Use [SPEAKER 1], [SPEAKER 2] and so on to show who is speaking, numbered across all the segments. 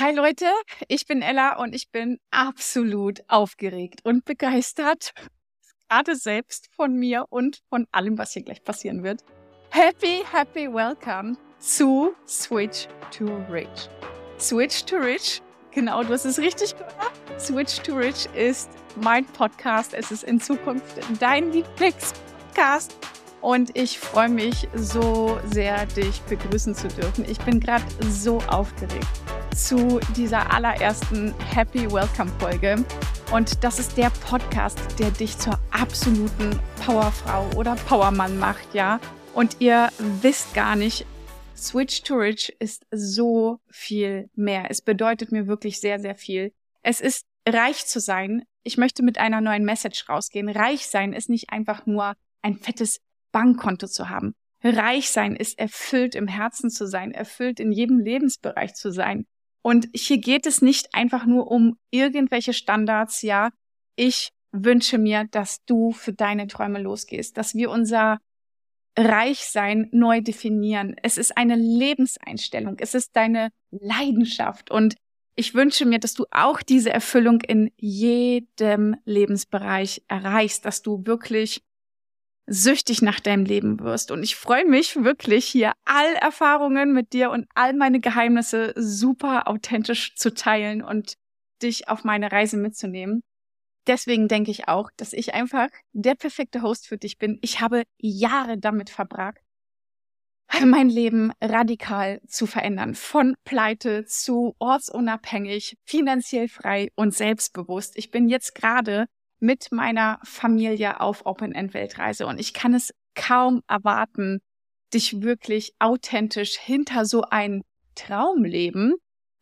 [SPEAKER 1] Hi Leute, ich bin Ella und ich bin absolut aufgeregt und begeistert. Gerade selbst von mir und von allem, was hier gleich passieren wird. Happy, happy welcome zu Switch to Rich. Switch to Rich, genau, du hast es richtig gehört. Switch to Rich ist mein Podcast. Es ist in Zukunft dein Lieblingspodcast. Und ich freue mich so sehr, dich begrüßen zu dürfen. Ich bin gerade so aufgeregt zu dieser allerersten Happy Welcome Folge. Und das ist der Podcast, der dich zur absoluten Powerfrau oder Powermann macht, ja. Und ihr wisst gar nicht, Switch to Rich ist so viel mehr. Es bedeutet mir wirklich sehr, sehr viel. Es ist reich zu sein. Ich möchte mit einer neuen Message rausgehen. Reich sein ist nicht einfach nur ein fettes Bankkonto zu haben. Reich sein ist erfüllt im Herzen zu sein, erfüllt in jedem Lebensbereich zu sein. Und hier geht es nicht einfach nur um irgendwelche Standards, ja. Ich wünsche mir, dass du für deine Träume losgehst, dass wir unser Reichsein neu definieren. Es ist eine Lebenseinstellung, es ist deine Leidenschaft und ich wünsche mir, dass du auch diese Erfüllung in jedem Lebensbereich erreichst, dass du wirklich süchtig nach deinem Leben wirst. Und ich freue mich wirklich hier all Erfahrungen mit dir und all meine Geheimnisse super authentisch zu teilen und dich auf meine Reise mitzunehmen. Deswegen denke ich auch, dass ich einfach der perfekte Host für dich bin. Ich habe Jahre damit verbracht, mein Leben radikal zu verändern. Von pleite zu ortsunabhängig, finanziell frei und selbstbewusst. Ich bin jetzt gerade mit meiner Familie auf Open-End-Weltreise und ich kann es kaum erwarten, dich wirklich authentisch hinter so ein Traumleben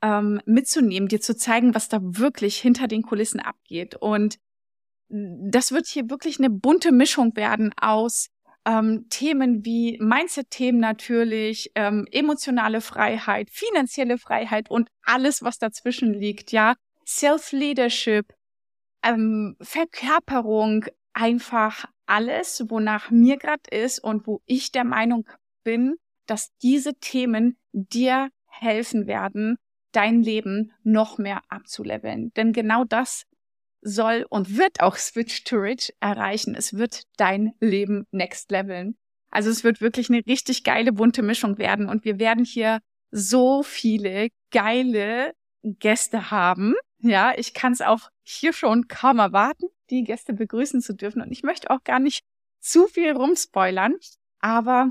[SPEAKER 1] ähm, mitzunehmen, dir zu zeigen, was da wirklich hinter den Kulissen abgeht. Und das wird hier wirklich eine bunte Mischung werden aus ähm, Themen wie Mindset-Themen natürlich, ähm, emotionale Freiheit, finanzielle Freiheit und alles, was dazwischen liegt, ja. Self-Leadership, ähm, Verkörperung, einfach alles, wonach mir gerade ist und wo ich der Meinung bin, dass diese Themen dir helfen werden, dein Leben noch mehr abzuleveln. Denn genau das soll und wird auch Switch to Rich erreichen. Es wird dein Leben next leveln. Also es wird wirklich eine richtig geile bunte Mischung werden und wir werden hier so viele geile Gäste haben. Ja, ich kann es auch hier schon kaum erwarten, die Gäste begrüßen zu dürfen. Und ich möchte auch gar nicht zu viel rumspoilern, aber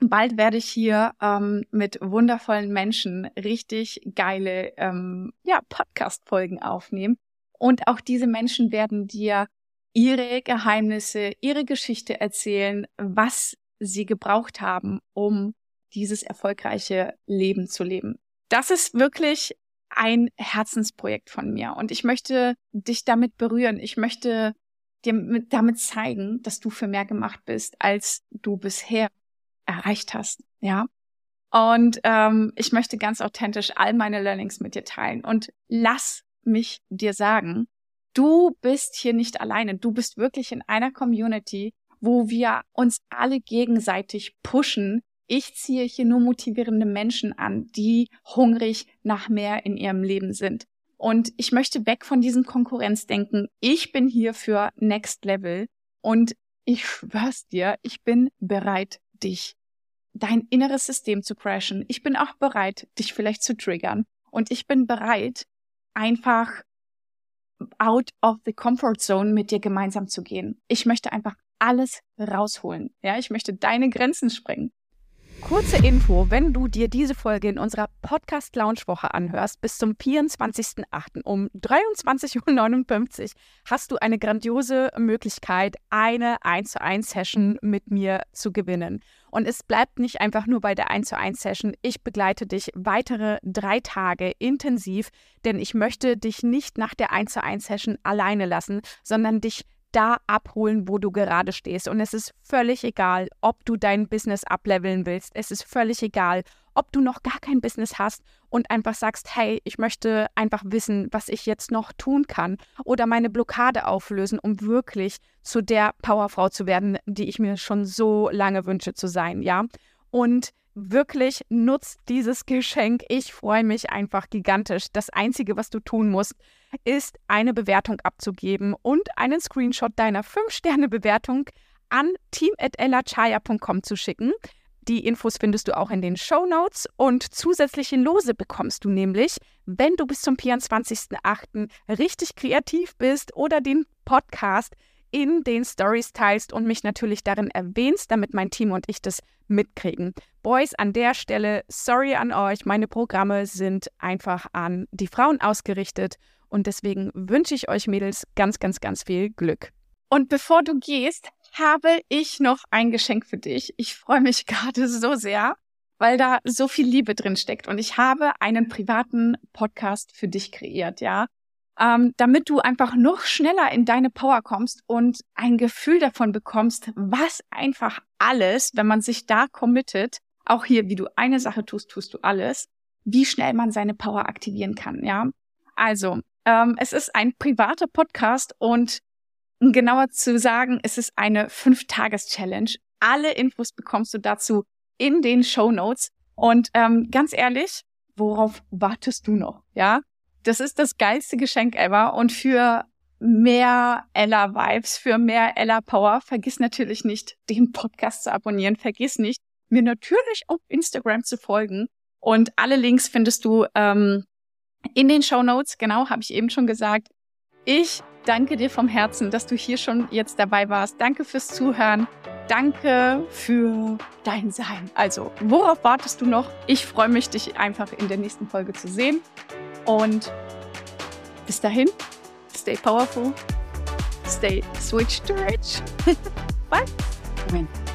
[SPEAKER 1] bald werde ich hier ähm, mit wundervollen Menschen richtig geile ähm, ja, Podcast-Folgen aufnehmen. Und auch diese Menschen werden dir ihre Geheimnisse, ihre Geschichte erzählen, was sie gebraucht haben, um dieses erfolgreiche Leben zu leben. Das ist wirklich ein Herzensprojekt von mir und ich möchte dich damit berühren. Ich möchte dir damit zeigen, dass du für mehr gemacht bist, als du bisher erreicht hast. Ja. Und ähm, ich möchte ganz authentisch all meine Learnings mit dir teilen. Und lass mich dir sagen, du bist hier nicht alleine. Du bist wirklich in einer Community, wo wir uns alle gegenseitig pushen, ich ziehe hier nur motivierende Menschen an, die hungrig nach mehr in ihrem Leben sind. Und ich möchte weg von diesem Konkurrenzdenken. Ich bin hier für Next Level und ich schwör's dir, ich bin bereit, dich, dein inneres System zu crashen. Ich bin auch bereit, dich vielleicht zu triggern. Und ich bin bereit, einfach out of the comfort zone mit dir gemeinsam zu gehen. Ich möchte einfach alles rausholen. Ja, ich möchte deine Grenzen sprengen. Kurze Info, wenn du dir diese Folge in unserer Podcast Lounge Woche anhörst, bis zum 24.08. um 23.59 Uhr hast du eine grandiose Möglichkeit, eine 1 zu 1 Session mit mir zu gewinnen. Und es bleibt nicht einfach nur bei der 1 zu 1 Session. Ich begleite dich weitere drei Tage intensiv, denn ich möchte dich nicht nach der 1 zu 1 Session alleine lassen, sondern dich da abholen, wo du gerade stehst. Und es ist völlig egal, ob du dein Business ableveln willst. Es ist völlig egal, ob du noch gar kein Business hast und einfach sagst, hey, ich möchte einfach wissen, was ich jetzt noch tun kann oder meine Blockade auflösen, um wirklich zu der Powerfrau zu werden, die ich mir schon so lange wünsche zu sein, ja? Und wirklich nutzt dieses Geschenk. Ich freue mich einfach gigantisch. Das Einzige, was du tun musst, ist eine Bewertung abzugeben und einen Screenshot deiner 5-Sterne-Bewertung an team.ellachaya.com zu schicken. Die Infos findest du auch in den Show Notes und zusätzliche Lose bekommst du nämlich, wenn du bis zum 24.08. richtig kreativ bist oder den Podcast in den Stories teilst und mich natürlich darin erwähnst, damit mein Team und ich das mitkriegen. Boys, an der Stelle, sorry an euch, meine Programme sind einfach an die Frauen ausgerichtet und deswegen wünsche ich euch Mädels ganz, ganz, ganz viel Glück. Und bevor du gehst, habe ich noch ein Geschenk für dich. Ich freue mich gerade so sehr, weil da so viel Liebe drin steckt. Und ich habe einen privaten Podcast für dich kreiert, ja. Ähm, damit du einfach noch schneller in deine Power kommst und ein Gefühl davon bekommst, was einfach alles, wenn man sich da committet, auch hier, wie du eine Sache tust, tust du alles, wie schnell man seine Power aktivieren kann, ja. Also, ähm, es ist ein privater Podcast und um genauer zu sagen, es ist eine Fünf-Tages-Challenge. Alle Infos bekommst du dazu in den Show Notes. Und ähm, ganz ehrlich, worauf wartest du noch? Ja, das ist das geilste Geschenk ever. Und für mehr Ella Vibes, für mehr Ella Power, vergiss natürlich nicht, den Podcast zu abonnieren. Vergiss nicht, mir natürlich auf Instagram zu folgen. Und alle Links findest du ähm, in den Show Notes. Genau, habe ich eben schon gesagt. Ich danke dir vom Herzen, dass du hier schon jetzt dabei warst. Danke fürs Zuhören. Danke für dein Sein. Also, worauf wartest du noch? Ich freue mich, dich einfach in der nächsten Folge zu sehen. Und bis dahin, stay powerful, stay switch to rich. Bye. Moment.